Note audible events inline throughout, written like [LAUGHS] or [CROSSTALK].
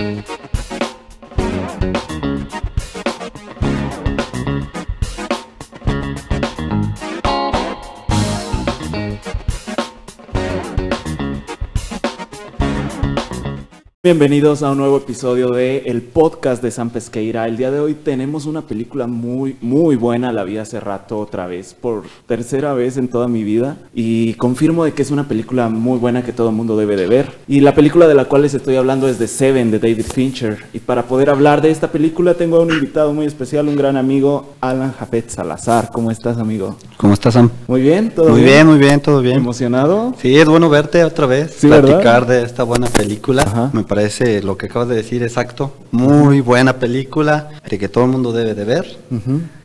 Thank you. Bienvenidos a un nuevo episodio de el podcast de San Pesqueira. El día de hoy tenemos una película muy, muy buena. La vi hace rato otra vez, por tercera vez en toda mi vida. Y confirmo de que es una película muy buena que todo el mundo debe de ver. Y la película de la cual les estoy hablando es de Seven, de David Fincher. Y para poder hablar de esta película tengo a un invitado muy especial, un gran amigo, Alan Japet Salazar. ¿Cómo estás, amigo? ¿Cómo estás, Sam? Muy bien, todo Muy bien, muy bien, todo bien. ¿Emocionado? Sí, es bueno verte otra vez, Sí, ¿verdad? platicar de esta buena película. Ajá. Me parece lo que acabas de decir exacto. Muy buena película de que todo el mundo debe de ver.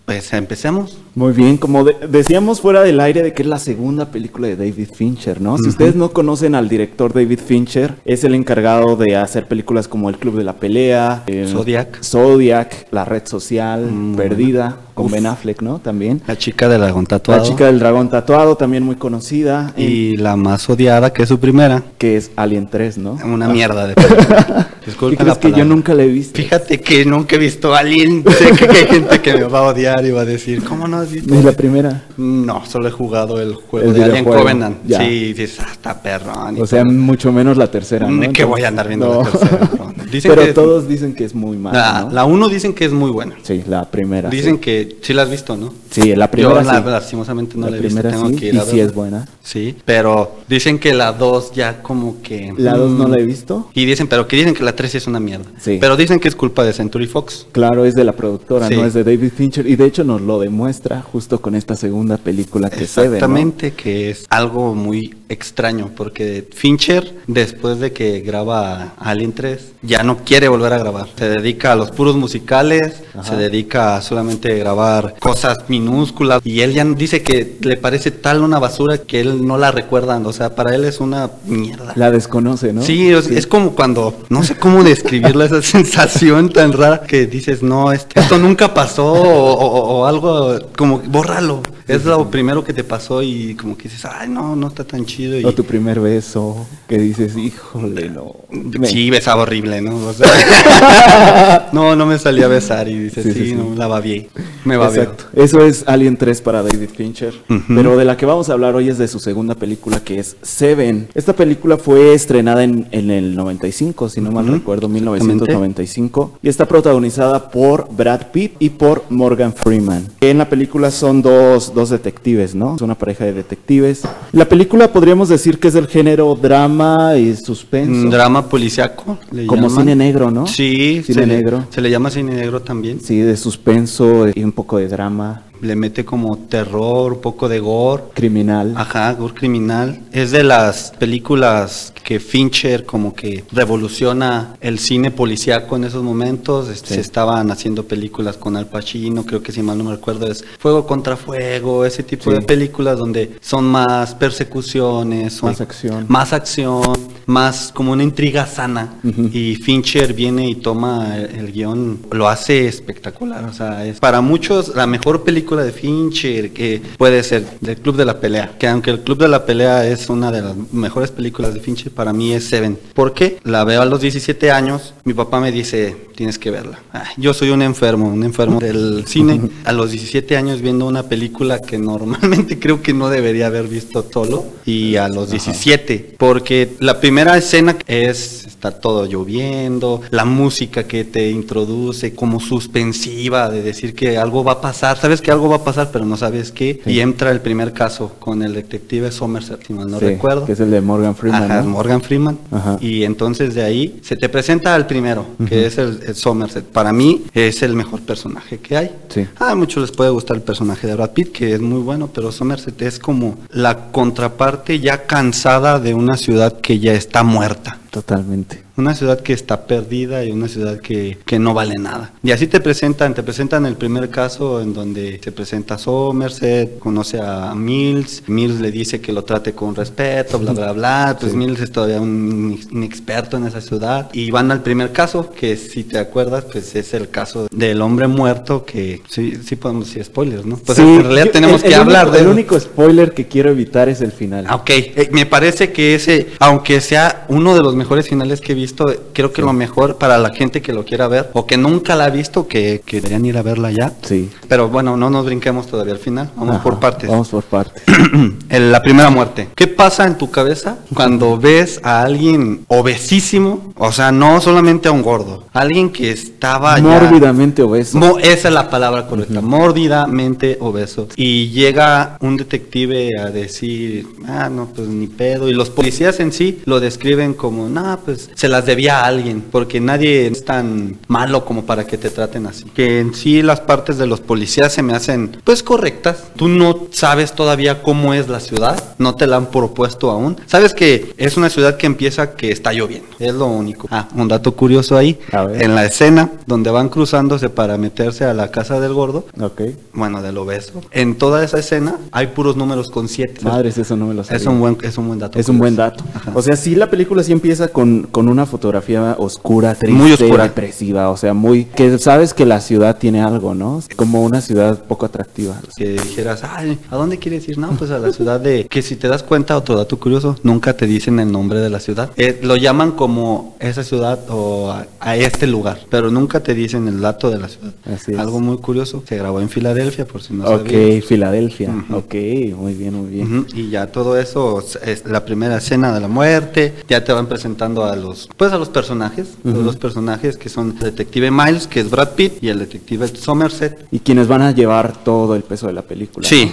Pues empecemos. Muy bien, como de- decíamos fuera del aire de que es la segunda película de David Fincher, ¿no? Si ustedes no conocen al director David Fincher, es el encargado de hacer películas como El Club de la Pelea, eh, Zodiac. Zodiac, La Red Social, Mm. Perdida, con Uf. Ben Affleck, ¿no? También. La chica del dragón tatuado. La chica del dragón tatuado, también muy conocida, y la más odiada, que es su primera. que es Alien 3, ¿no? Una mierda de [LAUGHS] película. ¿Qué Disculpa crees que yo nunca la he visto? Fíjate que nunca he visto a alguien. Sé que hay gente que me va a odiar y va a decir, ¿cómo no has visto? Ni la primera. No, solo he jugado el juego El de Alien Covenant. ya. Sí, dices, ah, está perrón. O sea, todo. mucho menos la tercera, ¿no? Ni que voy a andar viendo No. la tercera. [LAUGHS] no. Dicen Pero que- todos dicen que es muy mala, La, ¿no? la uno dicen que es muy buena. Sí, la primera. Dicen sí. que sí la has visto, ¿no? Sí, la primera Yo la, sí. lastimosamente no la, la he visto. primera Tengo sí, que ir y a sí verla. es buena. Sí, pero dicen que la dos ya como que... La dos no mm, la he visto. Y dicen, pero que dicen que la tres sí es una mierda. Sí. Pero dicen que es culpa de Century Fox. Claro, es de la productora, Sí. no es de David Fincher. Y de hecho nos lo demuestra justo con esta segunda película que se ve, ¿no? Exactamente, que es algo muy extraño, porque Fincher, después de que graba Alien 3, ya no quiere volver a grabar. Se dedica a los puros musicales, Ajá. se dedica a solamente grabar cosas minúsculas, y él ya dice que le parece tal una basura que él no la recuerda, o sea, para él es una mierda. La desconoce, ¿no? Sí, es, es como cuando, no sé cómo describirla, esa [LAUGHS] sensación tan rara que dices, no, esto, esto nunca pasó o, o- o algo como, bórralo. Es lo primero que te pasó y como que dices, ay, no, no está tan chido. Y, O tu primer beso, que dices, híjole, no. Me- Sí, besaba horrible, ¿no? O sea, [LAUGHS] no, no me salía a besar y dices, Sí, sí, sí, sí. no, la va bien, me va bien. Eso es Alien 3 para David Fincher. Pero de la que vamos a hablar hoy es de su segunda película, que es Seven. Esta película fue estrenada en, en el 95, si no mal Ujú. recuerdo, 1995. Y está protagonizada por Brad Pitt y por Morgan Freeman. En la película son dos, dos detectives, ¿no? Es una pareja de detectives. La película podríamos decir que es del género drama y suspenso. Un drama policiaco, le Como llaman. cine negro, ¿no? Sí, Cine se le- negro. se le llama cine negro también. Sí, de suspenso y un poco de drama Le mete como terror, un poco de gore. criminal. Ajá, gore criminal. Es de las películas que Fincher como que revoluciona el cine policíaco en esos momentos. Este, Sí. Se estaban haciendo películas con Al Pacino, creo que si mal no me recuerdo es Fuego contra Fuego, ese tipo Sí. de películas donde son más persecuciones, son Más acción. más acción, más como una intriga sana. Y Fincher viene y toma el, el guion, lo hace espectacular. O sea, es para muchos la mejor película de Fincher que puede ser del Club de la Pelea. Que aunque el Club de la Pelea es una de las mejores películas de Fincher, para mí es Seven. ¿Por qué? La veo a los 17 años, mi papá me dice, tienes que verla. Ah, yo soy un enfermo, un enfermo del cine. A los 17 años viendo una película que normalmente [LAUGHS] creo que no debería haber visto solo. Y a los 17, porque la primera escena es, está todo lloviendo, la música que te introduce como suspensiva de decir que algo va a pasar, sabes que algo va a pasar, pero no sabes qué. Sí. Y entra el primer caso con el detective Somerset, si mal no Sí, recuerdo. Que es el de Morgan Freeman. Ajá, ¿no? Morgan Freeman. Ajá. Y entonces de ahí se te presenta al primero, que es el, el Somerset. Para mí es el mejor personaje que hay. Sí. A muchos les puede gustar el personaje de Brad Pitt, que es muy bueno, pero Somerset es como la contraparte ya cansada de una ciudad que ya está muerta. Totalmente. Una ciudad que está perdida y una ciudad que, que no vale nada. Y así te presentan, te presentan el primer caso en donde se presenta Somerset, conoce a Mills, Mills le dice que lo trate con respeto, bla, bla, bla. [LAUGHS] Pues Sí. Mills es todavía un inexperto en esa ciudad. Y van al primer caso, que si te acuerdas, pues es el caso del hombre muerto, que sí, sí podemos decir spoilers, ¿no? Pues Sí, en realidad tenemos el- que el hablar único- de El único spoiler que quiero evitar es el final. Ah, Ok, Eh, me parece que ese, aunque sea uno de los mejores finales que he visto. Creo que lo mejor para la gente que lo quiera ver o que nunca la ha visto, que, que deberían ir a verla ya. Sí. Pero bueno, no nos brinquemos todavía al final. Vamos Ajá, por partes. Vamos por partes. [CLEARS THROAT] La primera muerte. ¿Qué pasa en tu cabeza cuando ves a alguien obesísimo? O sea, no solamente a un gordo, alguien que estaba ya- Mórbidamente obeso. Mo- esa es la palabra correcta, mórbidamente obeso. Y llega un detective a decir, ah, no, pues ni pedo. Y los policías en sí lo describen como, no, pues se las debía a alguien, porque nadie es tan malo como para que te traten así. Que en sí las partes de los policías se me hacen, pues correctas. Tú no sabes todavía cómo es la ciudad, no te la han propuesto aún. Sabes que es una ciudad que empieza que está lloviendo, es lo único. Ah, un dato curioso ahí, A ver. en la escena donde van cruzándose para meterse a la casa del gordo, Ok. bueno, del obeso. En toda esa escena hay puros números con siete. Madres, eso no me lo sabía. es un buen, es un buen dato. Es un buen dato. Ajá. O sea, sí, la película sí empieza con, con una fotografía oscura, triste, Muy oscura. depresiva. O sea, muy. Que sabes que la ciudad tiene algo, ¿no? Como una ciudad poco atractiva. que dijeras, Ay, ¿a dónde quieres ir? No, pues a la ciudad de... Que si te das cuenta, otro dato curioso, nunca te dicen el nombre de la ciudad. Eh, lo llaman como esa ciudad o a, a este lugar, pero nunca te dicen el dato de la ciudad. Así es. Algo muy curioso, se grabó en Filadelfia, por si no ok, sabías. Filadelfia. Ujú. Ok, muy bien, muy bien. Ujú, Y ya todo eso es la primera escena de la muerte, ya te van presentando a los pues a los personajes, los personajes que son el detective Miles, que es Brad Pitt, y el detective Somerset. Y quienes van a llevar todo el peso de la película. Sí,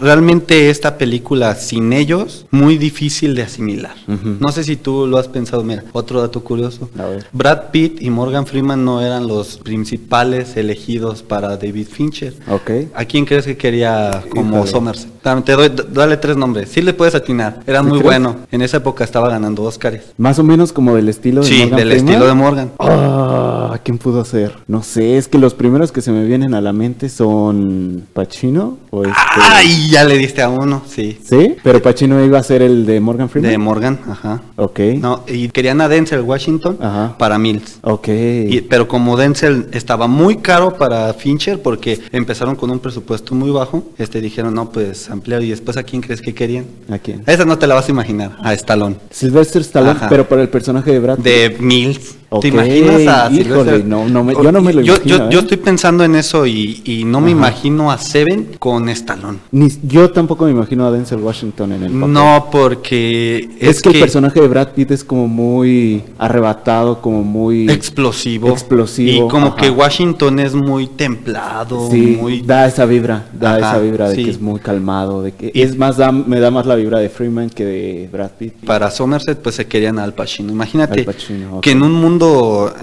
realmente esta película sin ellos muy difícil de asimilar. No sé si tú lo has pensado, mira, otro dato curioso. A ver. Brad Pitt y Morgan Freeman no eran los principales elegidos para David Fincher. Ok. ¿A quién crees que quería como Híjole. Somerset? Te doy, dale tres nombres. Sí le puedes atinar. Era ¿Sí muy crees? bueno. En esa época estaba ganando Oscars. Más o menos como del estilo de Sí, Morgan del Freeman. estilo de Morgan. Ah, ¿quién pudo ser? No sé, es que los primeros que se me vienen a la mente son Pacino o este... ¡Ay! Ya le diste a uno, sí. ¿Sí? Pero Pacino iba a ser el de Morgan Freeman. De Morgan, ajá. Ok. No, y querían a Denzel Washington Ajá. para Mills. Ok. Y- pero como Denzel estaba muy caro para Fincher porque empezaron con un presupuesto muy bajo, este dijeron, no, pues ampliar. ¿Y después a quién crees que querían? ¿A quién? Esa no te la vas a imaginar, a Stallone. Sylvester Stallone, Ajá. pero para el personaje de Brad. De Mills. ¿Te imaginas a híjole, no, no me- yo no me lo yo, imagino, Yo, ¿eh? yo estoy pensando en eso y, y no me Ajá. imagino a Seven con Stallone. Ni- yo tampoco me imagino a Denzel Washington en el papel. No, porque Es, que, el personaje de Brad Pitt es como muy arrebatado, como muy... explosivo. Explosivo, Y como ajá. que Washington es muy templado, Sí, muy... da esa vibra, da Ajá, esa vibra de sí. que es muy calmado, de que Y- es más, da- me da más la vibra de Freeman que de Brad Pitt. Para Somerset, pues se querían a Al Pacino. Imagínate Al Pacino, ok. que en un mundo,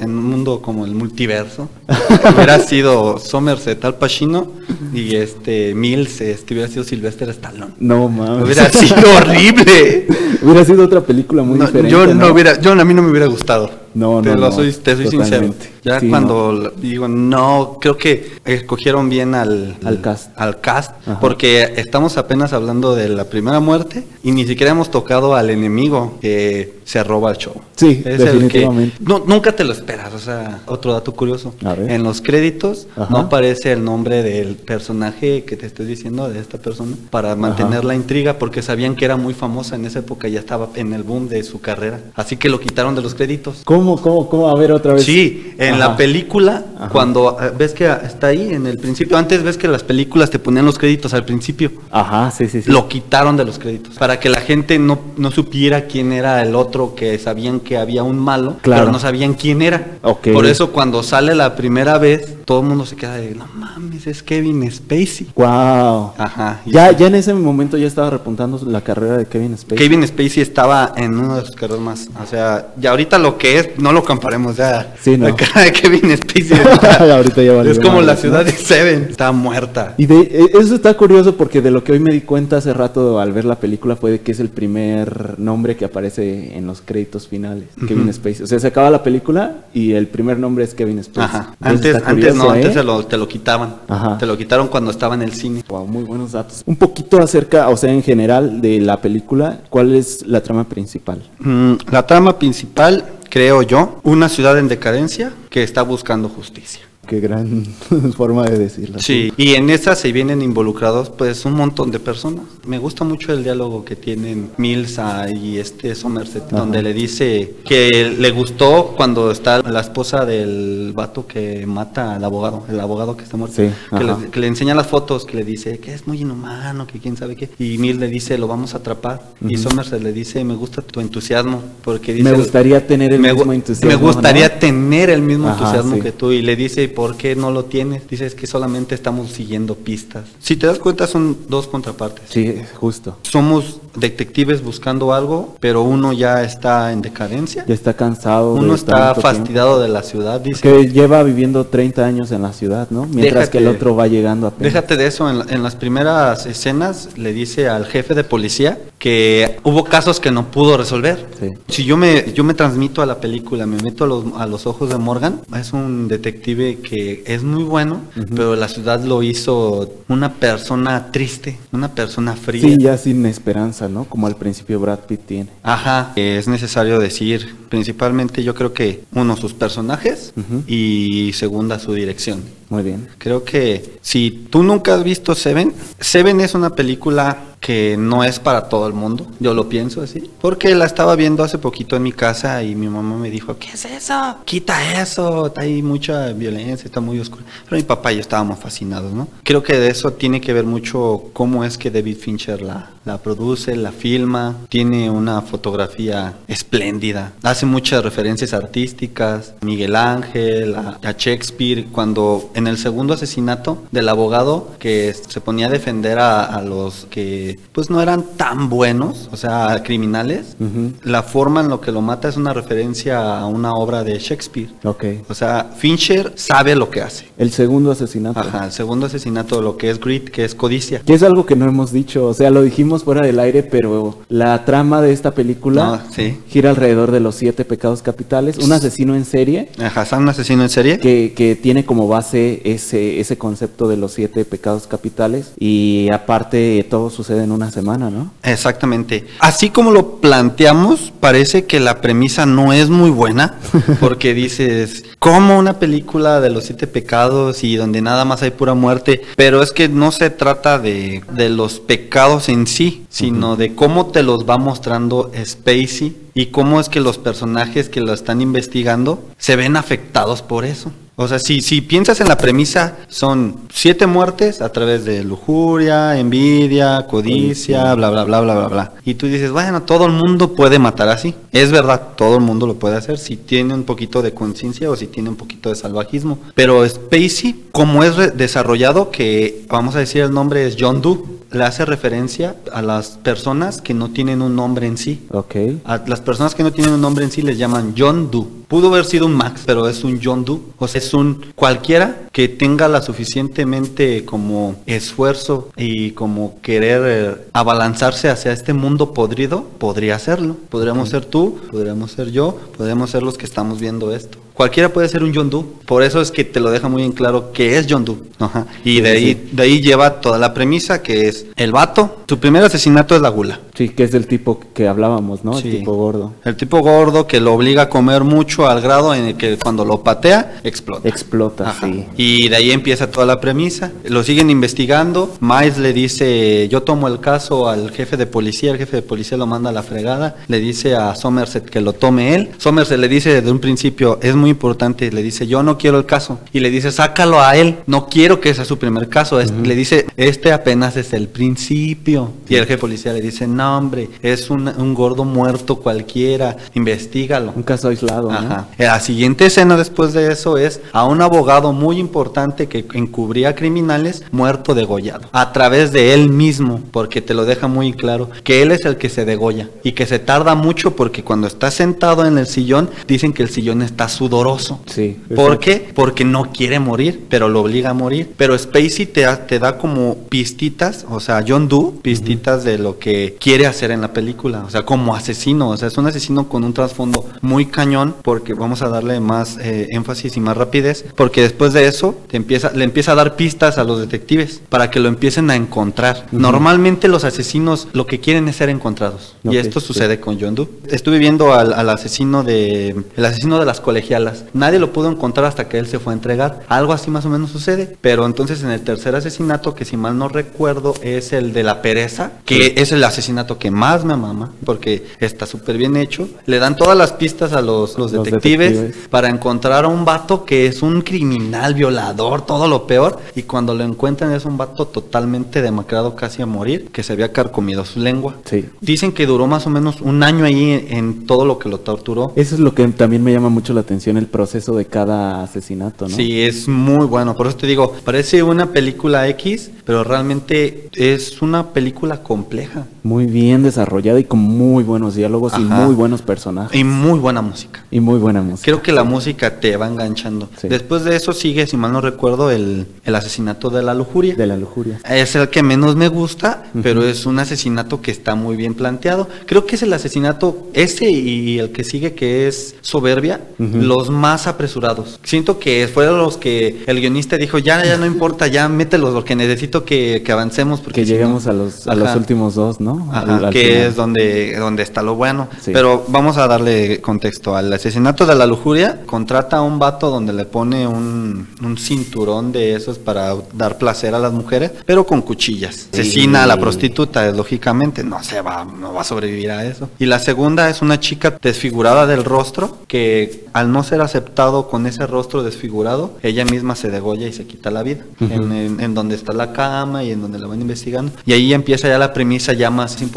en un mundo como el multiverso, [LAUGHS] hubiera sido Somerset Al Pacino y este Mills este, hubiera sido Sylvester Stallone. No mames. Hubiera sido horrible. [LAUGHS] Hubiera sido otra película muy No, diferente. yo no, ¿no? hubiera, yo a mí no me hubiera gustado. No, te no, lo no, soy, te soy sincero. Ya Sí, cuando digo no, creo que escogieron bien al, Al cast. al cast, Ajá. porque estamos apenas hablando de la primera muerte y ni siquiera hemos tocado al enemigo que se roba el show. Sí, Es el que- definitivamente. no, nunca te lo esperas, o sea, otro dato curioso. A ver. En los créditos Ajá. no aparece el nombre del personaje que te estoy diciendo, de esta persona, para mantener Ajá. la intriga, porque sabían que era muy famosa en esa época, ya estaba en el boom de su carrera. Así que lo quitaron de los créditos. ¿Cómo, cómo, cómo? A ver otra vez. Sí, en Ajá. la película, Ajá. cuando eh, ves que está ahí en el principio, antes ves que las películas te ponían los créditos al principio. Ajá, sí, sí, sí. Lo quitaron de los créditos para que la gente no, no supiera quién era el otro, que sabían que había un malo, Claro. pero no sabían quién era. Ok. Por eso cuando sale la primera vez, todo el mundo se queda de, no mames, es Kevin Spacey. Wow. Ajá. Ya, ya en ese momento ya estaba repuntando la carrera de Kevin Spacey. Kevin Spacey estaba en uno de sus carreras más. O sea, ya ahorita lo que es, no lo comparemos ya. Sí, no. [LAUGHS] La cara de Kevin Spacey ahorita [LAUGHS] Ahorita ya es como la ciudad de Seven. Está muerta. Y de, e- eso está curioso porque de lo que hoy me di cuenta hace rato al ver la película fue de que es el primer nombre que aparece en los créditos finales, Kevin Spacey. O sea, se acaba la película y el primer nombre es Kevin Spacey. Ajá. Entonces Antes, está antes no, curioso, antes ¿eh? se lo, te lo quitaban. Ajá. Te lo quitaron cuando estaba en el cine. Wow, muy buenos datos. Un poquito acerca, o sea, en general de la película, ¿cuál es la trama principal? Mm, la trama principal, creo yo, una ciudad en decadencia que está buscando justicia. Qué gran [LAUGHS] forma de decirlo. Sí, y en esa se vienen involucrados pues un montón de personas. Me gusta mucho el diálogo que tienen Milsa y este Somerset, donde le dice que le gustó cuando está la esposa del vato que mata al abogado, el abogado que está muerto, Sí, que, ajá. le, que le enseña las fotos, que le dice que es muy inhumano, que quién sabe qué. Y Mil le dice, lo vamos a atrapar. Y. Somerset le dice, me gusta tu entusiasmo, porque dice... Me gustaría tener el me mismo entusiasmo. Me gustaría ¿no? tener el mismo Ajá, entusiasmo sí. que tú. Y le dice, "¿Y ¿por qué no lo tienes? Dice, es que solamente estamos siguiendo pistas. Si te das cuenta, son dos contrapartes. Sí, justo. Somos detectives buscando algo, pero uno ya está en decadencia. Ya está cansado. de Uno está tanto tiempo. fastidiado de la ciudad, dice. Que lleva viviendo 30 años en la ciudad, ¿no? Mientras Déjate- que el otro va llegando apenas. Déjate de eso, en, la- en las primeras escenas le dice al jefe de policía que hubo casos que no pudo resolver. Sí. Si yo me, yo me transmito a la película, me meto a los, a los ojos de Morgan, es un detective que es muy bueno, pero la ciudad lo hizo una persona triste, una persona fría. Sí, ya sin esperanza, ¿no? Como al principio Brad Pitt tiene. Ajá, es necesario decir, principalmente yo creo que uno, sus personajes y segunda, su dirección. Muy bien. Creo que si tú nunca has visto Seven, Seven es una película que no es para todo el mundo, yo lo pienso así, porque la estaba viendo hace poquito en mi casa y mi mamá me dijo, ¿qué es eso? Quita eso, hay mucha violencia, está muy oscuro. Pero mi papá y yo estábamos fascinados, ¿no? Creo que de eso tiene que ver mucho cómo es que David Fincher la, la produce, la filma, tiene una fotografía espléndida, hace muchas referencias artísticas, Miguel Ángel, a, Shakespeare, cuando en el segundo asesinato del abogado que se ponía a defender a los que pues no eran tan buenos, o sea, criminales, la forma en lo que lo mata es una referencia a una obra de Shakespeare. Ok. O sea, Fincher sabe lo que hace. El segundo asesinato. Ajá, el segundo asesinato, lo que es greed, que es codicia. Que es algo que no hemos dicho, o sea, lo dijimos fuera del aire, pero la trama de esta película No, sí. gira alrededor de los siete pecados capitales, un asesino en serie Ajá, ¿es un asesino en serie? que, que tiene como base ese, ese concepto de los siete pecados capitales y aparte todo sucede en una semana, ¿no? Exactamente. Así como lo planteamos, parece que la premisa no es muy buena, [LAUGHS] porque dices, como una película de los siete pecados y donde nada más hay pura muerte, pero es que no se trata de, de los pecados en sí, sino de cómo te los va mostrando Spacey y cómo es que los personajes que lo están investigando se ven afectados por eso. O sea, si, si piensas en la premisa, son siete muertes a través de lujuria, envidia, codicia, bla, bla, bla, bla, bla, bla. Y tú dices, bueno, todo el mundo puede matar así. Es verdad, todo el mundo lo puede hacer si tiene un poquito de conciencia o si tiene un poquito de salvajismo. Pero Spacey, como es desarrollado, que vamos a decir el nombre es John Doe, le hace referencia a las personas que no tienen un nombre en sí. Ok. A las personas que no tienen un nombre en sí les llaman John Doe. Pudo haber sido un Max, pero es un John Doe. O sea, es un cualquiera que tenga la suficientemente como esfuerzo y como querer eh, abalanzarse hacia este mundo podrido, podría hacerlo. Podríamos ser tú, podríamos ser yo, podríamos ser los que estamos viendo esto. Cualquiera puede ser un John Doe. Por eso es que te lo deja muy en claro que es John Doe. Ajá. Y de ahí, de ahí lleva toda la premisa que es el vato. Su primer asesinato es la gula. Sí, que es del tipo que hablábamos, ¿no? Sí. El tipo gordo. El tipo gordo que lo obliga a comer mucho al grado en el que cuando lo patea, explota. Explota, Ajá. sí. Y de ahí empieza toda la premisa. Lo siguen investigando. Miles le dice, yo tomo el caso al jefe de policía. El jefe de policía lo manda a la fregada. Le dice a Somerset que lo tome él. Somerset le dice desde un principio, es muy importante. Le dice, yo no quiero el caso. Y le dice, sácalo a él. No quiero que sea su primer caso. Le dice, este apenas es el principio. Y el jefe de policía le dice, no hombre, es un, un gordo muerto cualquiera. Investígalo. Un caso aislado, ¿no? Ajá. La siguiente escena después de eso es a un abogado muy importante que encubría criminales muerto degollado a través de él mismo, porque te lo deja muy claro que él es el que se degolla y que se tarda mucho porque cuando está sentado en el sillón dicen que el sillón está sudoroso. Sí. ¿Por qué? Porque no quiere morir, pero lo obliga a morir. Pero Spacey te, da- te da como pistitas, o sea, John Doe pistitas de lo que quiere hacer en la película, o sea, como asesino, o sea, es un asesino con un trasfondo muy cañón, porque vamos a darle más eh, énfasis y más rapidez, porque después de eso te empieza, le empieza a dar pistas a los detectives para que lo empiecen a encontrar. Normalmente los asesinos lo que quieren es ser encontrados, y esto sí. sucede con John Doe. Estuve viendo al, al asesino de el asesino de las colegialas. Nadie lo pudo encontrar hasta que él se fue a entregar. Algo así más o menos sucede. Pero entonces en el tercer asesinato, que si mal no recuerdo es el de la pereza, que es el asesinato que más me mama, porque está súper bien hecho. Le dan todas las pistas a los, los Los detectives, para encontrar a un vato que es un criminal, violador, todo lo peor. Y cuando lo encuentran es un vato totalmente demacrado, casi a morir, que se había carcomido su lengua. Sí. Dicen que duró más o menos un año ahí en, en todo lo que lo torturó. Eso es lo que también me llama mucho la atención, el proceso de cada asesinato, ¿no? Sí, es muy bueno. Por eso te digo, parece una película X, pero realmente es una película compleja Muy bien desarrollada y con muy buenos diálogos y muy buenos personajes. y muy buena música. Y muy buena música. Creo que la música te va enganchando. Sí. Después de eso sigue, si mal no recuerdo, el, el asesinato de la lujuria. De la lujuria. Es el que menos me gusta, pero es un asesinato que está muy bien planteado. Creo que es el asesinato ese y el que sigue que es soberbia, los más apresurados. Siento que fueron los que el guionista dijo, ya, ya no importa, ya mételos porque necesito que, que avancemos. Porque Que si no- lleguemos a los, a los últimos dos, ¿no? Ajá, Al- al que final. es donde, donde está lo bueno. Sí. Pero vamos a darle contexto. Al asesinato de la lujuria, contrata a un vato donde le pone un, un cinturón de esos para dar placer a las mujeres, pero con cuchillas. Sí. Asesina a la prostituta, lógicamente, no se va, no va a sobrevivir a eso. Y la segunda es una chica desfigurada del rostro, que al no ser aceptado con ese rostro desfigurado, ella misma se degolla y se quita la vida. Ujú. en, en- en donde está la cama y en donde la van investigando. Y ahí empieza ya la premisa ya más importante,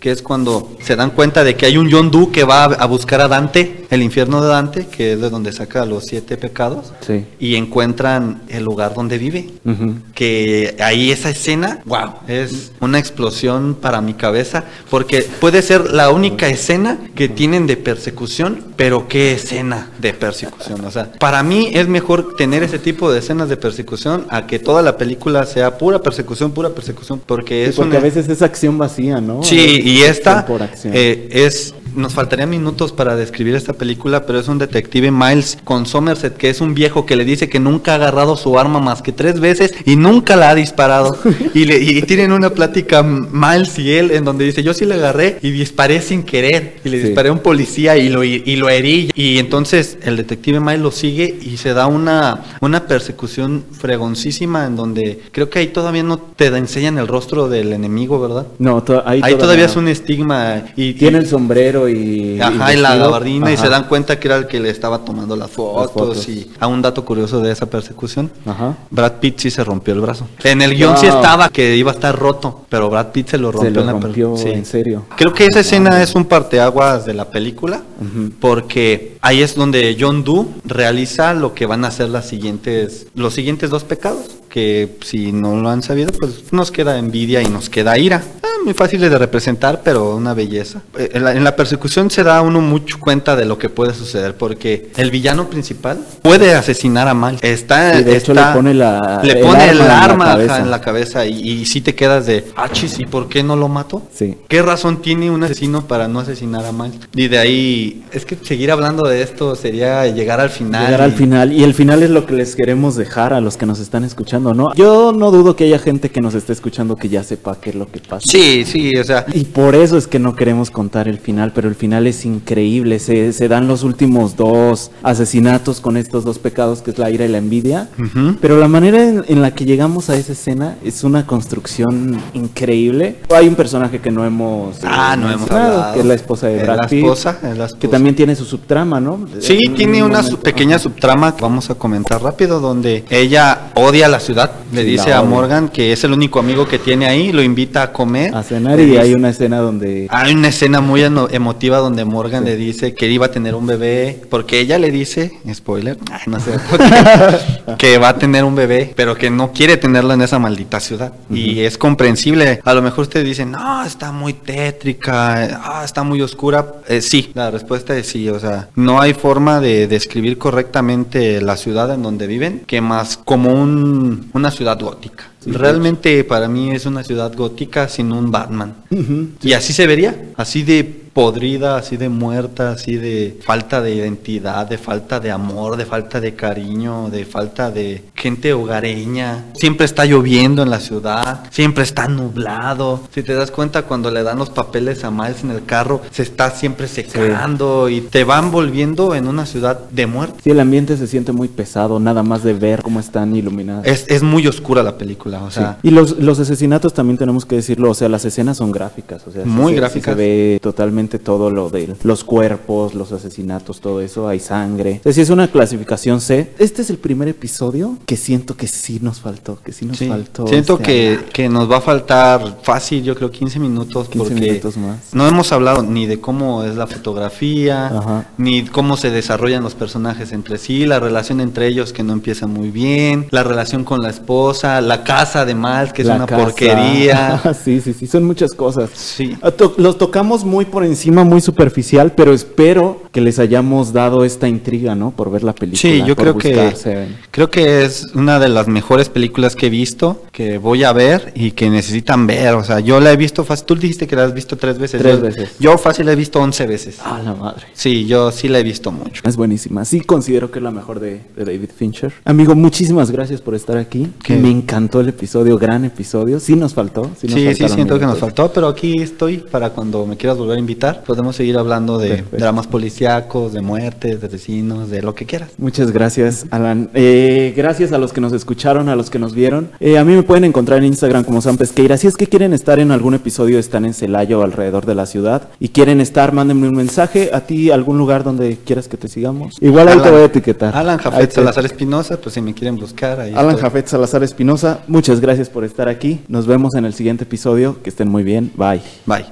que es cuando se dan cuenta de que hay un John Doe que va a, buscar a Dante, el infierno de Dante, que es de donde saca los siete pecados, Sí. y encuentran el lugar donde vive. Ujú. Que ahí esa escena, wow, es una explosión para mi cabeza, porque puede ser la única escena que tienen de persecución, pero qué escena de persecución. O sea, para mí es mejor tener ese tipo de escenas de persecución a que toda la película sea pura persecución, pura persecución, porque Sí, es porque una... a veces es acción vacía, ¿no? Sí, y Es esta eh, es nos faltarían minutos para describir esta película, pero es un detective Miles con Somerset, que es un viejo que le dice que nunca ha agarrado su arma más que tres veces y nunca la ha disparado. y, le, y tienen una plática Miles y él en donde dice, yo sí le agarré y disparé sin querer. Y le Sí. disparé a un policía y lo, y lo herí. Y entonces el detective Miles lo sigue y se da una, una persecución fregoncísima en donde creo que ahí todavía no te enseñan el rostro del enemigo, ¿verdad? No, to- ahí, Ahí todavía no. es un estigma y Tiene el sombrero y. Ajá, y y la gabardina y se dan cuenta que era el que le estaba tomando las fotos, fotos. y a un dato curioso de esa persecución. Ajá. Brad Pitt sí se rompió el brazo. En el guion sí estaba que iba a estar roto, pero Brad Pitt se lo rompió. Se lo en la rompió sí. en serio. Creo que esa escena es un parteaguas de la película, porque ahí es donde John Doe realiza lo que van a ser las siguientes, los siguientes dos pecados, que si no lo han sabido, pues nos queda envidia y nos queda ira. Ah, muy fáciles de representar, pero una belleza. Eh, En la, en la persecución se da uno mucho cuenta de lo que puede suceder, porque el villano principal puede asesinar a Mal. Está, Sí, de hecho, está- le pone la- le el pone arma el en la arma cabeza. en la cabeza y, y si te quedas de, ah, chis, ¿y por qué no lo mato? Sí. ¿Qué razón tiene un asesino para no asesinar a Miles? Y de ahí, es que seguir hablando de esto sería llegar al final. Llegar al y- final. Y el final es lo que les queremos dejar a los que nos están escuchando, ¿no? Yo no dudo que haya gente que nos esté escuchando que ya sepa qué es lo que pasa. Sí, sí, o sea, Y por eso es que no queremos contar el final, pero el final es increíble. Se, se dan los últimos dos asesinatos con estos dos pecados, que es la ira y la envidia. Pero la manera en, en la que llegamos a esa escena es una construcción increíble. Hay un personaje que no hemos, eh, Ah, no hemos hablado. que es la esposa de Es Brad la Pitt, esposa, es la esposa. que también tiene su subtrama, ¿no? Sí, En tiene un una pequeña subtrama que vamos a comentar rápido, donde ella odia la ciudad, le Sí, dice a. Morgan que es el único amigo que tiene ahí, lo invita a comer. a cenar y dice- hay una escena donde Hay una escena muy emotiva donde Morgan Sí. le dice que iba a tener un bebé, porque ella le dice, spoiler, [LAUGHS] no sé, [LAUGHS] que va a tener un bebé, pero que no quiere tenerlo en esa maldita ciudad. Y es comprensible. A lo mejor ustedes dicen, no, está muy tétrica, ah, está muy oscura. Eh, sí, la respuesta es sí. O sea, no hay forma de describir correctamente la ciudad en donde viven, que más como un un- una ciudad gótica. Realmente para mí es una ciudad gótica sin un Batman. Y así se vería, así de podrida, así de muerta, así de falta de identidad, de falta de amor, de falta de cariño, de falta de gente hogareña. Siempre está lloviendo en la ciudad, siempre está nublado. Si te das cuenta cuando le dan los papeles a Miles en el carro, se está siempre secando y te van volviendo en una ciudad de muerte. Sí, el ambiente se siente muy pesado, nada más de ver cómo están iluminadas. Es, es muy oscura la película, o Sí. sea, Y los, los asesinatos también tenemos que decirlo, o sea, las escenas son gráficas, o sea, Muy se- gráficas. se ve totalmente todo lo de los cuerpos, los asesinatos, todo eso, hay sangre. O sea, sí es una clasificación C. Este es el primer episodio que siento que sí nos faltó, que sí nos Sí, faltó. Siento este, que, que nos va a faltar fácil, yo creo 15 minutos 15 porque minutos más. no hemos hablado ni de cómo es la fotografía, Ajá. ni cómo se desarrollan los personajes entre sí, la relación entre ellos que no empieza muy bien, la relación con la esposa, la casa de Miles que es La una casa. porquería. [LAUGHS] sí, sí, sí, son muchas cosas. Sí. Ah, Los tocamos muy por encima, muy superficial, pero espero que les hayamos dado esta intriga, ¿no? Por ver la película. Sí, yo creo que creo que es una de las mejores películas que he visto, que voy a ver y que necesitan ver. O sea, yo la he visto fácil. Tú dijiste que la has visto tres veces. Tres Yo- veces. Yo fácil la he visto 11 veces. Ah, la madre. Sí, yo sí la he visto mucho. Es buenísima. Sí, considero que es la mejor de, de David Fincher. Amigo, muchísimas gracias por estar aquí. ¿Qué? Me encantó el episodio, gran episodio. Sí nos faltó. Sí, nos Sí, siento que nos faltó, pero aquí estoy para cuando me quieras volver a invitar. Podemos seguir hablando de Perfecto. dramas policíacos, de muertes, de vecinos, de lo que quieras. Muchas gracias, Alan. Eh, gracias a los que nos escucharon, a los que nos vieron. Eh, a mí me pueden encontrar en Instagram como Sam Pesqueira. Si es que quieren estar en algún episodio, están en Celaya o alrededor de la ciudad y quieren estar, mándenme un mensaje a ti, algún lugar donde quieras que te sigamos. Igual ahí te voy a etiquetar. Alan Jafet Salazar Espinosa, pues si me quieren buscar ahí. Alan. Jafet Salazar Espinosa, muchas gracias por estar aquí. Nos vemos en el siguiente episodio. Que estén muy bien. Bye. Bye.